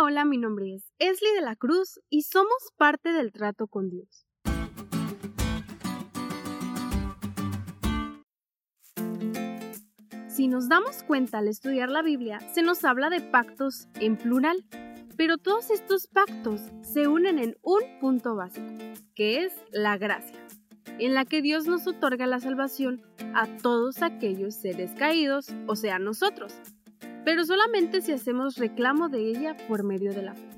Hola, mi nombre es Esli de la Cruz y somos parte del trato con Dios. Si nos damos cuenta al estudiar la Biblia, se nos habla de pactos en plural, pero todos estos pactos se unen en un punto básico, que es la gracia, en la que Dios nos otorga la salvación a todos aquellos seres caídos, o sea, nosotros, pero solamente si hacemos reclamo de ella por medio de la fe.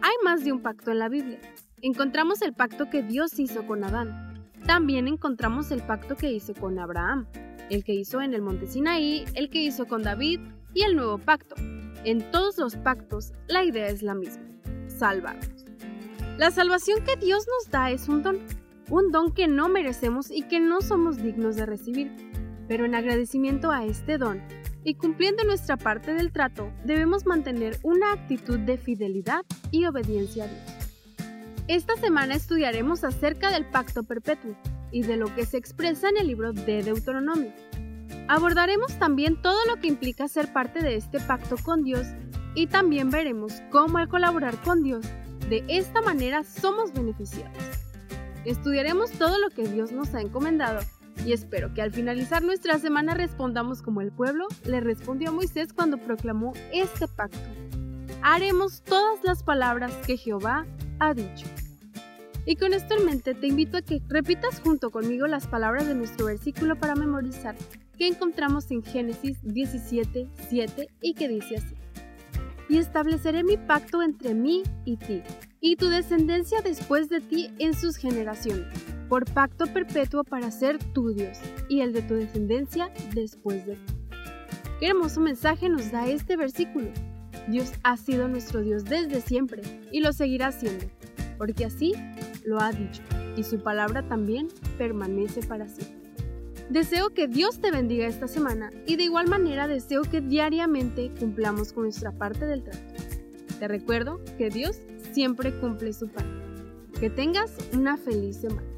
Hay más de un pacto en la Biblia. Encontramos el pacto que Dios hizo con Adán. También encontramos el pacto que hizo con Abraham, el que hizo en el monte Sinaí, el que hizo con David y el nuevo pacto. En todos los pactos la idea es la misma, salvarnos. La salvación que Dios nos da es un don, un don que no merecemos y que no somos dignos de recibir, pero en agradecimiento a este don y cumpliendo nuestra parte del trato, debemos mantener una actitud de fidelidad y obediencia a Dios. Esta semana estudiaremos acerca del pacto perpetuo y de lo que se expresa en el libro de Deuteronomio. Abordaremos también todo lo que implica ser parte de este pacto con Dios y también veremos cómo al colaborar con Dios, de esta manera somos beneficiados. Estudiaremos todo lo que Dios nos ha encomendado y espero que al finalizar nuestra semana respondamos como el pueblo le respondió a Moisés cuando proclamó este pacto. Haremos todas las palabras que Jehová ha dicho. Y con esto en mente te invito a que repitas junto conmigo las palabras de nuestro versículo para memorizar que encontramos en Génesis 17, 7 y que dice así. Y estableceré mi pacto entre mí y ti, y tu descendencia después de ti en sus generaciones por pacto perpetuo para ser tu Dios y el de tu descendencia después de ti. Qué hermoso mensaje nos da este versículo. Dios ha sido nuestro Dios desde siempre y lo seguirá siendo, porque así lo ha dicho y su palabra también permanece para siempre. Deseo que Dios te bendiga esta semana y de igual manera deseo que diariamente cumplamos con nuestra parte del trato. Te recuerdo que Dios siempre cumple su parte. Que tengas una feliz semana.